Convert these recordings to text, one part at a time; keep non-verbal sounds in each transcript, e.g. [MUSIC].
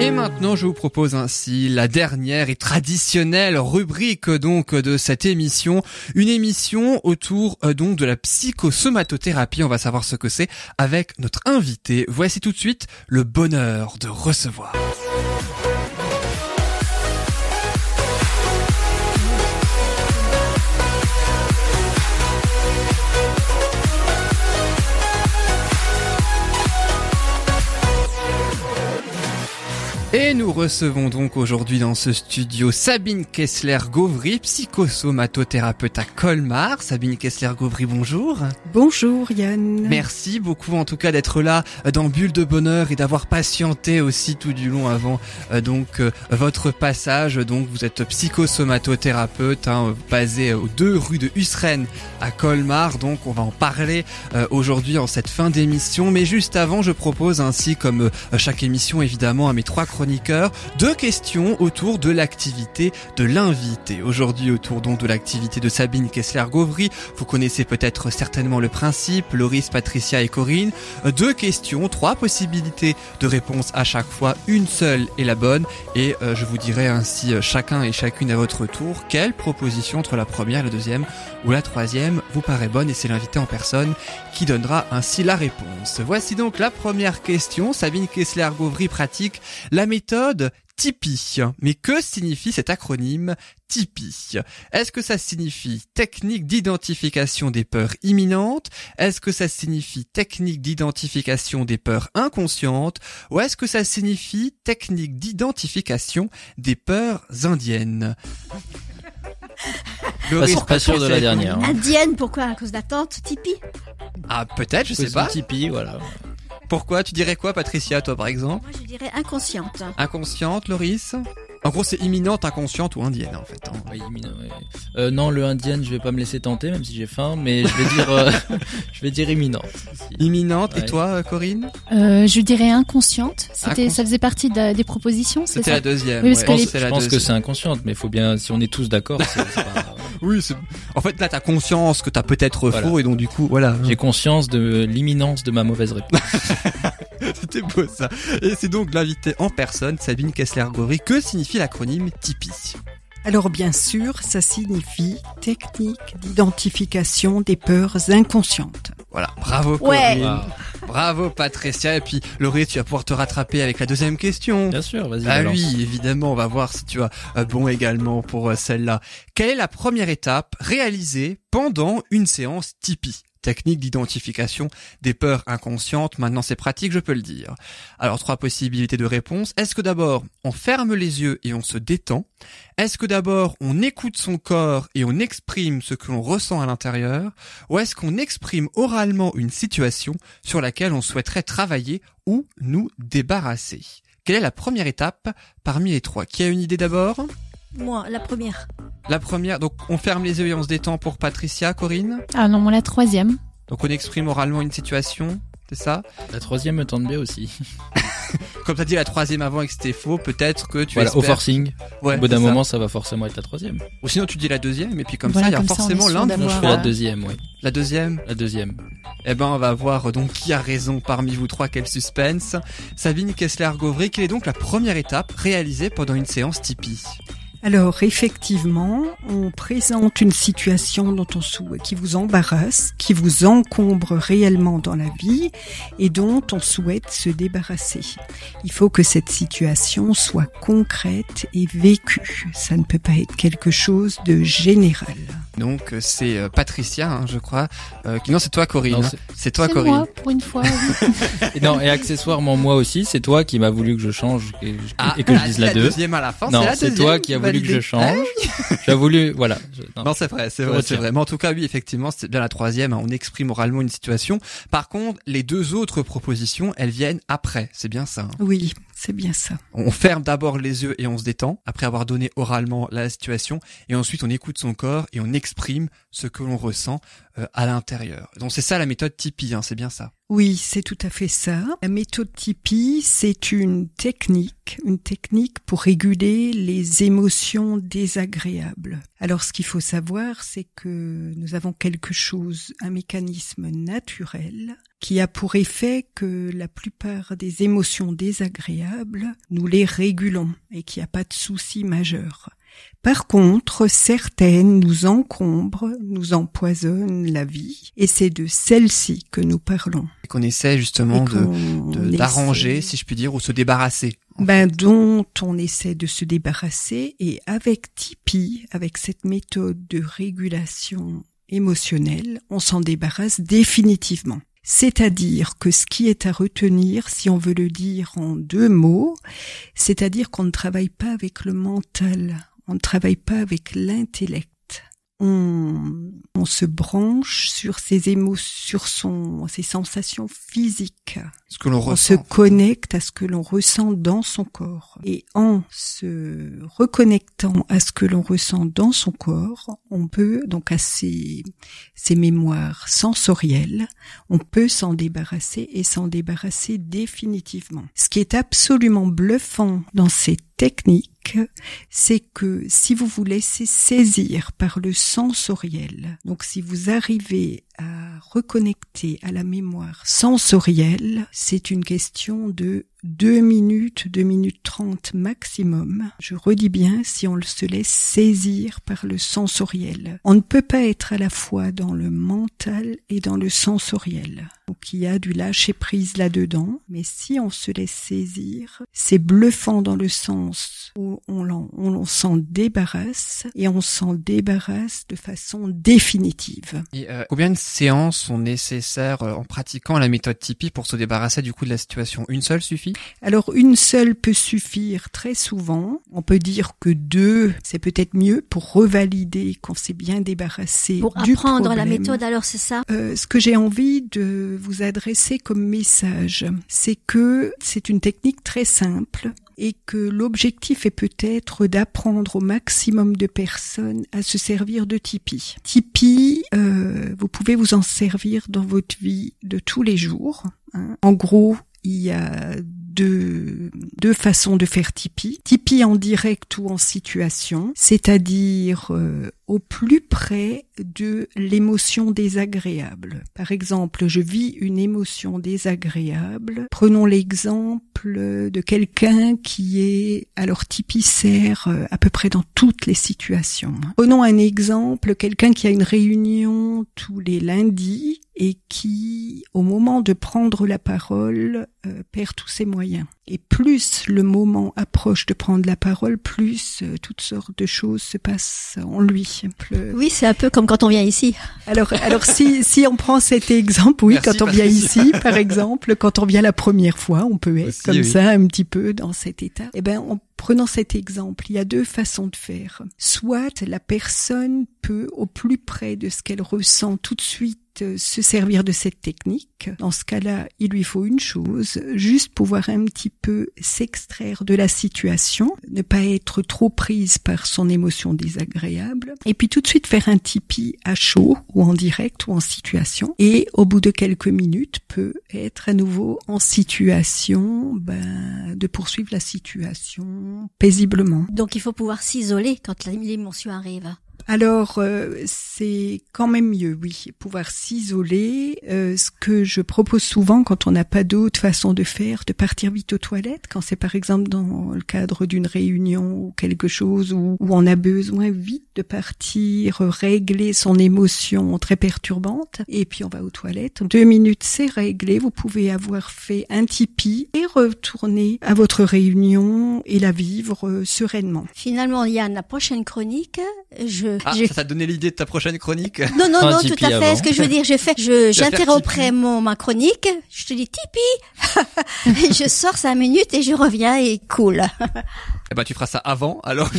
Et maintenant, je vous propose ainsi la dernière et traditionnelle rubrique donc de cette émission, une émission autour euh, donc de la psychosomatothérapie. On va savoir ce que c'est avec notre invité. Voici tout de suite le bonheur de recevoir. Et nous recevons donc aujourd'hui dans ce studio Sabine Kessler-Gauvry, psychosomatothérapeute à Colmar. Sabine Kessler-Gauvry, bonjour. Bonjour Yann. Merci beaucoup en tout cas d'être là euh, dans Bulle de Bonheur et d'avoir patienté aussi tout du long avant euh, donc euh, votre passage. Donc vous êtes psychosomatothérapeute hein, basé aux deux rues de Husren à Colmar. Donc on va en parler aujourd'hui en cette fin d'émission. Mais juste avant, je propose ainsi comme chaque émission évidemment à mes trois deux questions autour de l'activité de l'invité. Aujourd'hui autour donc de l'activité de Sabine Kessler-Gauvry. Vous connaissez peut-être certainement le principe, Loris, Patricia et Corinne. Deux questions, trois possibilités de réponse à chaque fois. Une seule est la bonne et euh, je vous dirai ainsi euh, chacun et chacune à votre tour quelle proposition entre la première, la deuxième ou la troisième vous paraît bonne et c'est l'invité en personne qui donnera ainsi la réponse. Voici donc la première question. Sabine Kessler-Gauvry pratique la méthode Tipeee. Mais que signifie cet acronyme Tipeee? Est-ce que ça signifie technique d'identification des peurs imminentes? Est-ce que ça signifie technique d'identification des peurs inconscientes? Ou est-ce que ça signifie technique d'identification des peurs indiennes? Pas, pas sûr de la dernière. Hein. Indienne, pourquoi? À cause d'attente Tipeee? Ah, peut-être, je sais pas. Tipeee, voilà. Pourquoi? Tu dirais quoi, Patricia, toi, par exemple? Moi, je dirais inconsciente. Inconsciente, Loris? En gros, c'est imminente, inconsciente ou indienne, en fait. Hein. Oui, euh, non, le indienne, je vais pas me laisser tenter, même si j'ai faim, mais je vais dire, euh, [LAUGHS] je vais dire imminente. Imminente. Et toi, Corinne? Euh, Je dirais inconsciente. C'était, ça faisait partie des propositions. C'était la deuxième. Oui, parce que je pense que c'est inconsciente, mais il faut bien, si on est tous d'accord. Oui, en fait, là, t'as conscience que t'as peut-être faux, et donc du coup, voilà. J'ai conscience de l'imminence de ma mauvaise réponse. [LAUGHS] C'était beau ça. Et c'est donc l'invité en personne, Sabine Kessler-Gauvry. Que signifie l'acronyme Tipeee? Alors bien sûr, ça signifie technique d'identification des peurs inconscientes. Voilà, bravo Corinne. Bravo Patricia. Et puis Laurie, tu vas pouvoir te rattraper avec la deuxième question. Bien sûr, vas-y. Ah oui, évidemment, on va voir si tu as euh, bon également pour euh, celle-là. Quelle est la première étape réalisée pendant une séance Tipeee? Technique d'identification des peurs inconscientes. Maintenant, c'est pratique, je peux le dire. Alors, trois possibilités de réponse. Est-ce que d'abord, on ferme les yeux et on se détend? Est-ce que d'abord, on écoute son corps et on exprime ce que l'on ressent à l'intérieur? Ou est-ce qu'on exprime oralement une situation sur laquelle on souhaiterait travailler ou nous débarrasser? Quelle est la première étape parmi les trois? Qui a une idée d'abord? Moi, la première. La première, donc on ferme les yeux et on se détend pour Patricia, Corinne Ah non, moi la troisième. Donc on exprime oralement une situation, c'est ça? La troisième me tente bien aussi. [LAUGHS] Comme t'as dit la troisième avant et que c'était faux, peut-être que tu voilà, au forcing. Ouais, au bout d'un moment, ça va forcément être la troisième. Ou sinon tu dis la deuxième et puis comme ça, il y a forcément l'un de vous. Je fais la deuxième, oui. La deuxième La deuxième. Eh ben, on va voir donc qui a raison parmi vous trois, quel suspense. Sabine Kessler-Gauvry, quelle est donc la première étape réalisée pendant une séance Tipeee? Alors effectivement, on présente une situation dont on souhaite, qui vous embarrasse, qui vous encombre réellement dans la vie et dont on souhaite se débarrasser. Il faut que cette situation soit concrète et vécue. Ça ne peut pas être quelque chose de général. Donc c'est euh, Patricia, hein, je crois. Euh, non, c'est toi Corinne. C'est toi Corinne. Moi, pour une fois. [LAUGHS] et non, et accessoirement moi aussi, c'est toi qui m'as voulu que je change et, ah, que je dise la, la deuxième à la fin. Non, c'est toi qui as voulu que je change. tu as voulu, voilà. non, c'est vrai, c'est vrai, c'est vrai. Mais en tout cas, oui, effectivement, c'est bien la troisième. Hein, on exprime oralement une situation. Par contre, les deux autres propositions, elles viennent après. C'est bien ça. Hein. Oui, c'est bien ça. On ferme d'abord les yeux et on se détend après avoir donné oralement la situation et ensuite on écoute son corps et on exprime ce que l'on ressent euh, à l'intérieur. Donc c'est ça la méthode Tipeee, hein, c'est bien ça. Oui, c'est tout à fait ça. La méthode Tipeee, c'est une technique, une technique pour réguler les émotions désagréables. Alors ce qu'il faut savoir, c'est que nous avons quelque chose, un mécanisme naturel qui a pour effet que la plupart des émotions désagréables, nous les régulons et qu'il n'y a pas de souci majeur. Par contre, certaines nous encombrent, nous empoisonnent la vie, et c'est de celles-ci que nous parlons. Et qu'on essaie justement de d'arranger, si je puis dire, ou se débarrasser. Ben, dont on essaie de se débarrasser, et avec Tipeee, avec cette méthode de régulation émotionnelle, on s'en débarrasse définitivement. C'est-à-dire que ce qui est à retenir, si on veut le dire en deux mots, c'est-à-dire qu'on ne travaille pas avec le mental, on ne travaille pas avec l'intellect. On, on, se branche sur ses émotions, sur son, ses sensations physiques. Ce que l'on On se connecte à ce que l'on ressent dans son corps. Et en se reconnectant à ce que l'on ressent dans son corps, on peut, donc à ses, ses mémoires sensorielles, on peut s'en débarrasser et s'en débarrasser définitivement. Ce qui est absolument bluffant dans ces techniques, c'est que si vous vous laissez saisir par le sensoriel, donc si vous arrivez à reconnecter à la mémoire sensorielle, c'est une question de deux minutes, deux minutes trente maximum. Je redis bien si on se laisse saisir par le sensoriel. On ne peut pas être à la fois dans le mental et dans le sensoriel. Donc il y a du lâcher prise là-dedans, mais si on se laisse saisir, c'est bluffant dans le sens où on, s'en débarrasse et on s'en débarrasse de façon définitive. Euh, séances sont nécessaires euh, en pratiquant la méthode Tipeee pour se débarrasser du coup de la situation Une seule suffit? Alors une seule peut suffire très souvent. On peut dire que deux, c'est peut-être mieux pour revalider qu'on s'est bien débarrassé pour du apprendre la méthode. Alors c'est ça? Euh, ce que j'ai envie de vous adresser comme message, c'est que c'est une technique très simple et que l'objectif est peut-être d'apprendre au maximum de personnes à se servir de Tipeee. Tipeee, euh, vous pouvez vous en servir dans votre vie de tous les jours. Hein. En gros, il y a deux, deux façons de faire Tipeee. Tipeee en direct ou en situation, c'est-à-dire euh, au plus près de l'émotion désagréable. Par exemple, je vis une émotion désagréable. Prenons l'exemple de quelqu'un qui est, alors sert euh, à peu près dans toutes les situations. Prenons un exemple, quelqu'un qui a une réunion tous les lundis et qui, au moment de prendre la parole, euh, perd tous ses moyens. Et plus le moment approche de prendre la parole, plus euh, toutes sortes de choses se passent en lui. Oui, c'est un peu comme quand on vient ici. Alors, alors si si on prend cet exemple, oui, quand on vient ici, par exemple, quand on vient la première fois, on peut être comme ça un petit peu dans cet état. Eh ben, en prenant cet exemple, il y a deux façons de faire. Soit la personne peut, au plus près de ce qu'elle ressent tout de suite, se servir de cette technique. Dans ce cas-là, il lui faut une chose, juste pouvoir un petit peu s'extraire de la situation, ne pas être trop prise par son émotion désagréable, et puis tout de suite faire un tipi à chaud ou en direct ou en situation, et au bout de quelques minutes peut être à nouveau en situation ben, de poursuivre la situation paisiblement. Donc il faut pouvoir s'isoler quand l'émotion arrive. Alors, euh, c'est quand même mieux, oui, pouvoir s'isoler. Euh, ce que je propose souvent quand on n'a pas d'autre façon de faire, de partir vite aux toilettes, quand c'est par exemple dans le cadre d'une réunion ou quelque chose où, où, on a besoin vite de partir régler son émotion très perturbante, et puis on va aux toilettes. Deux minutes, c'est réglé. Vous pouvez avoir fait un tipi et retourner à votre réunion et la vivre euh, sereinement. Finalement, il y a la prochaine chronique. Je ah, ça t'a donné l'idée de ta prochaine chronique Non, non, non, tout à fait. Ce que je veux dire, je fais, je, j'interromprai mon, ma chronique, je te dis Tipeee, [LAUGHS] je sors cinq minutes et je reviens et cool. [LAUGHS] Eh ben, tu feras ça avant, alors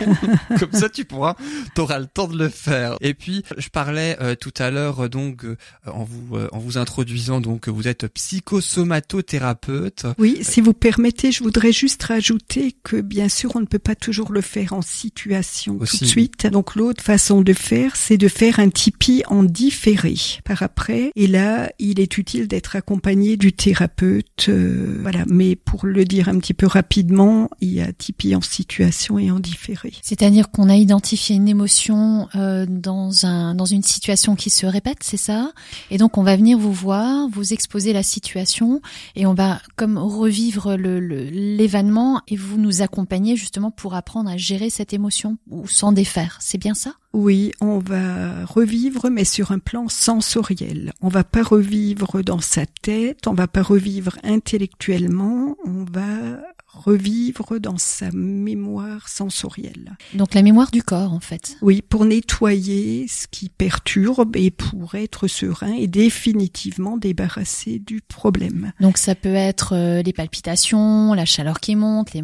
[LAUGHS] Comme ça, tu pourras, t'auras le temps de le faire. Et puis, je parlais euh, tout à l'heure, euh, donc, euh, en vous, en vous introduisant, donc, vous êtes psychosomatothérapeute. Oui, si vous permettez, je voudrais juste rajouter que, bien sûr, on ne peut pas toujours le faire en situation tout de suite. Donc, l'autre façon de faire, c'est de faire un Tipeee en différé par après. Et là, il est utile d'être accompagné du thérapeute. Euh, voilà. Mais pour le dire un petit peu rapidement, il y a Tipeee en situation et en différé. C'est-à-dire qu'on a identifié une émotion euh, dans un dans une situation qui se répète, c'est ça? Et donc on va venir vous voir, vous exposer la situation et on va comme revivre le l'événement et vous nous accompagner justement pour apprendre à gérer cette émotion ou s'en défaire. C'est bien ça? Oui, on va revivre, mais sur un plan sensoriel. On va pas revivre dans sa tête, on va pas revivre intellectuellement, on va revivre dans sa mémoire sensorielle. Donc la mémoire du corps, en fait. Oui, pour nettoyer ce qui perturbe et pour être serein et définitivement débarrasser du problème. Donc ça peut être euh, les palpitations, la chaleur qui monte, les,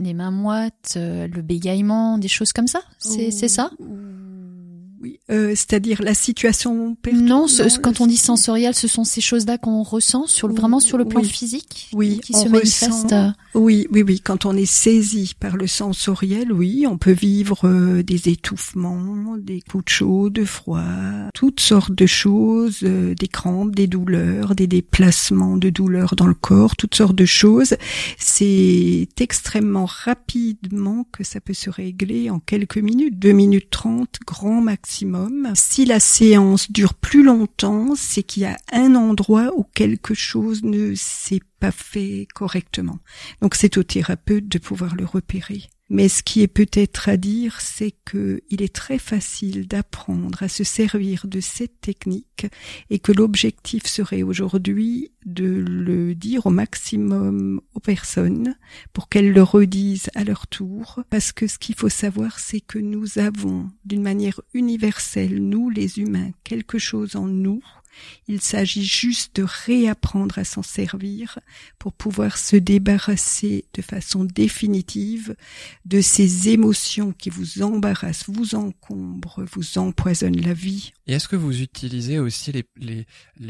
les mains moites, euh, le bégaiement, des choses comme ça. C'est ça? Oui, euh, c'est-à-dire la situation Non, quand on dit sensoriel, ce sont ces choses-là qu'on ressent sur le, vraiment sur le plan physique, oui, qui se manifestent. Euh. Oui, oui, oui. Quand on est saisi par le sensoriel, oui, on peut vivre euh, des étouffements, des coups de chaud, de froid, toutes sortes de choses, euh, des crampes, des douleurs, des déplacements de douleurs dans le corps, toutes sortes de choses. C'est extrêmement rapidement que ça peut se régler en quelques minutes, deux minutes trente, grand maximum. Si la séance dure plus longtemps, c'est qu'il y a un endroit où quelque chose ne s'est pas fait correctement. Donc c'est au thérapeute de pouvoir le repérer. Mais ce qui est peut-être à dire, c'est que il est très facile d'apprendre à se servir de cette technique et que l'objectif serait aujourd'hui de le dire au maximum aux personnes pour qu'elles le redisent à leur tour. Parce que ce qu'il faut savoir, c'est que nous avons d'une manière universelle, nous les humains, quelque chose en nous il s'agit juste de réapprendre à s'en servir pour pouvoir se débarrasser de façon définitive de ces émotions qui vous embarrassent, vous encombrent, vous empoisonnent la vie. Et est-ce que vous utilisez aussi les, les,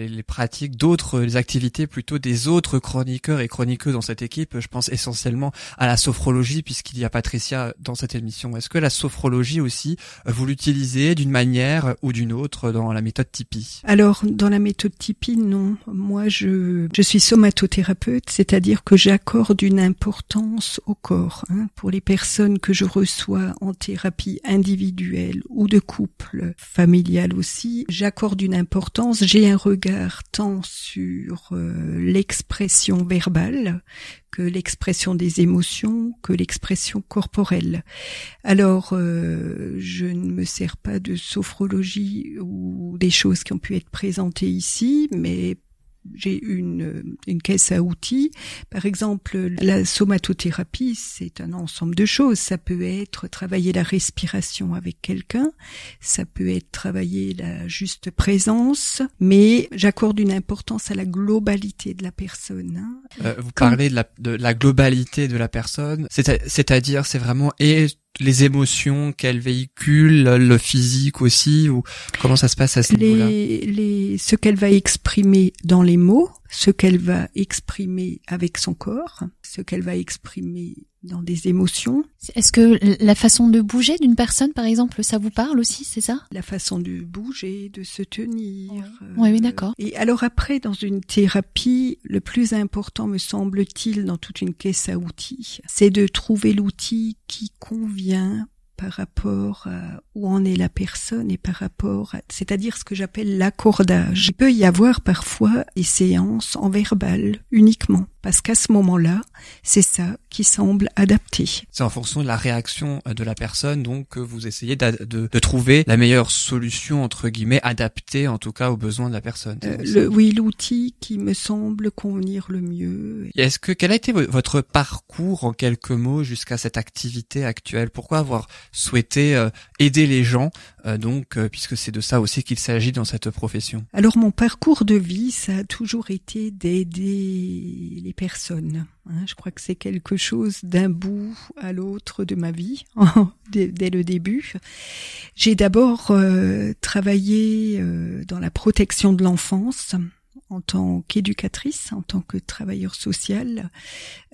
les, pratiques d'autres, les activités plutôt des autres chroniqueurs et chroniqueuses dans cette équipe? Je pense essentiellement à la sophrologie puisqu'il y a Patricia dans cette émission. Est-ce que la sophrologie aussi, vous l'utilisez d'une manière ou d'une autre dans la méthode Tipeee? Alors, dans la méthode Tipeee, non. Moi, je, je suis somatothérapeute, c'est-à-dire que j'accorde une importance au corps. Hein. Pour les personnes que je reçois en thérapie individuelle ou de couple, familial aussi, j'accorde une importance. J'ai un regard tant sur euh, l'expression verbale que l'expression des émotions, que l'expression corporelle. Alors, euh, je ne me sers pas de sophrologie ou des choses qui ont pu être présentées ici, mais j'ai une, une caisse à outils. Par exemple, la somatothérapie, c'est un ensemble de choses. Ça peut être travailler la respiration avec quelqu'un, ça peut être travailler la juste présence, mais j'accorde une importance à la globalité de la personne. Hein. Euh, vous parlez de la, de la globalité de la personne, c'est-à-dire c'est vraiment et les émotions qu'elle véhicule, le physique aussi, ou comment ça se passe à ce niveau-là Ce qu'elle va exprimer dans les mots, ce qu'elle va exprimer avec son corps, ce qu'elle va exprimer dans des émotions. Est-ce que la façon de bouger d'une personne, par exemple, ça vous parle aussi, c'est ça? La façon de bouger, de se tenir. oui, oui, d'accord. Et alors après, dans une thérapie, le plus important, me semble-t-il, dans toute une caisse à outils, c'est de trouver l'outil qui convient par rapport à où en est la personne et par rapport à, c'est-à-dire ce que j'appelle l'accordage. Il peut y avoir parfois des séances en verbal uniquement parce qu'à ce moment-là, c'est ça qui semble adapté. C'est en fonction de la réaction de la personne, donc que vous essayez de, de, trouver la meilleure solution entre guillemets adaptée en tout cas aux besoins de la personne. Euh, le, oui, l'outil qui me semble convenir le mieux. Est-ce que quel a été votre parcours en quelques mots jusqu'à cette activité actuelle? Pourquoi avoir souhaité euh, aider les gens euh, donc puisque c'est de ça aussi qu'il s'agit dans cette profession? Alors mon parcours de vie, ça a toujours été d'aider les personnes. Hein. Je crois que c'est quelque chose d'un bout à l'autre de ma vie, [LAUGHS] dès, le début. J'ai d'abord euh, travaillé euh, dans la protection de l'enfance en tant qu'éducatrice, en tant que travailleur social.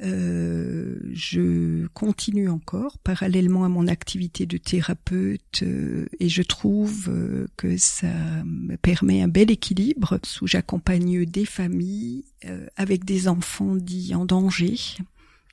Euh, je continue encore parallèlement à mon activité de thérapeute euh, et je trouve euh, que ça me permet un bel équilibre où j'accompagne des familles avec des enfants dits en danger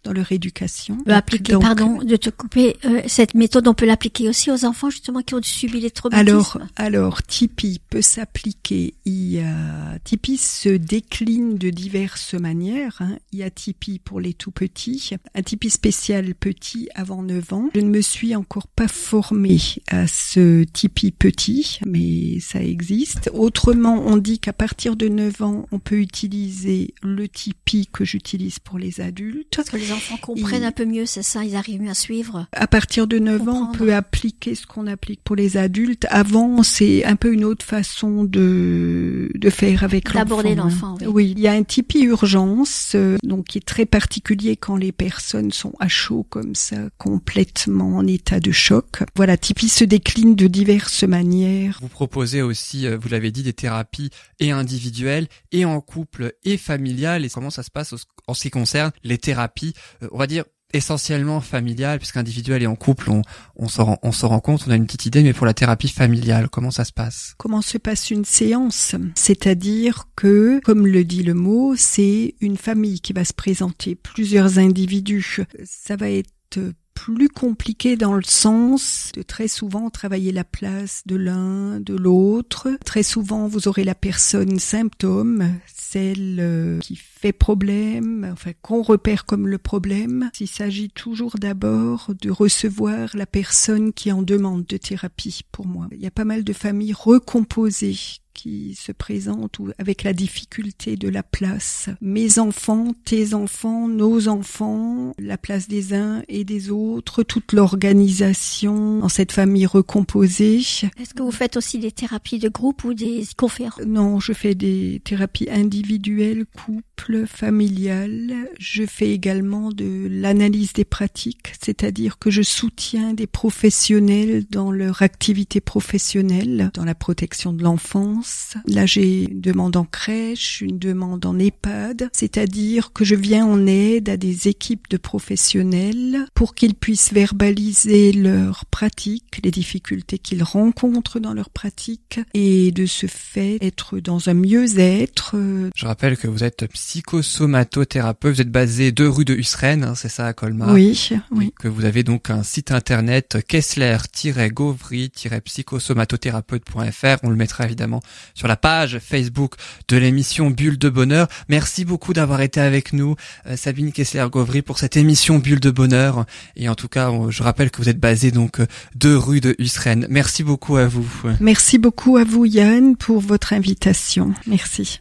dans leur éducation. On peut appliquer, pardon de te couper, euh, cette méthode, on peut l'appliquer aussi aux enfants justement qui ont subi les traumatismes. Alors, alors Tipeee peut s'appliquer. A, Tipeee se décline de diverses manières. Hein. Il y a Tipeee pour les tout petits, un Tipeee spécial petit avant 9 ans. Je ne me suis encore pas formée à ce Tipeee petit, mais ça existe. Autrement, on dit qu'à partir de 9 ans, on peut utiliser le Tipeee que j'utilise pour les adultes les enfants comprennent un peu mieux, c'est ça, ils arrivent mieux à suivre. À partir de 9 ans, on peut appliquer ce qu'on applique pour les adultes. Avant, c'est un peu une autre façon de, de faire avec l'enfant. D'aborder l'enfant, oui. oui. il y a un Tipeee urgence, euh, donc qui est très particulier quand les personnes sont à chaud comme ça, complètement en état de choc. Voilà, Tipeee se décline de diverses manières. Vous proposez aussi, euh, vous l'avez dit, des thérapies et individuelles, et en couple, et familiales. Et comment ça se passe en ce qui concerne les thérapies on va dire essentiellement familiale, puisqu'individuel et en couple, on, on s'en rend, on rend compte, on a une petite idée, mais pour la thérapie familiale, comment ça se passe? Comment se passe une séance? C'est-à-dire que, comme le dit le mot, c'est une famille qui va se présenter, plusieurs individus. Ça va être plus compliqué dans le sens de très souvent travailler la place de l'un, de l'autre. Très souvent, vous aurez la personne symptôme, celle euh, qui fait problème, enfin qu'on repère comme le problème. Il s'agit toujours d'abord de recevoir la personne qui en demande de thérapie pour moi. Il y a pas mal de familles recomposées qui se présente ou avec la difficulté de la place. Mes enfants, tes enfants, nos enfants, la place des uns et des autres, toute l'organisation dans cette famille recomposée. Est-ce que vous faites aussi des thérapies de groupe ou des conférences? Non, je fais des thérapies individuelles, couple, familiales. Je fais également de l'analyse des pratiques, c'est-à-dire que je soutiens des professionnels dans leur activité professionnelle, dans la protection de l'enfance Là, j'ai une demande en crèche, une demande en EHPAD, c'est-à-dire que je viens en aide à des équipes de professionnels pour qu'ils puissent verbaliser leurs pratiques, les difficultés qu'ils rencontrent dans leurs pratiques et de ce fait être dans un mieux-être. Je rappelle que vous êtes psychosomatothérapeute, vous êtes basé deux rue de Husren, hein, c'est ça à Colmar? Oui, oui. Que vous avez donc un site internet kessler-gauvry-psychosomatothérapeute.fr, on le mettra évidemment sur la page Facebook de l'émission Bulle de Bonheur. Merci beaucoup d'avoir été avec nous, euh, Sabine Kessler-Gauvry, pour cette émission Bulle de Bonheur. Et en tout cas, je rappelle que vous êtes basé donc euh, deux rue de Husren. Merci beaucoup à vous. Merci beaucoup à vous, Yann, pour votre invitation. Merci.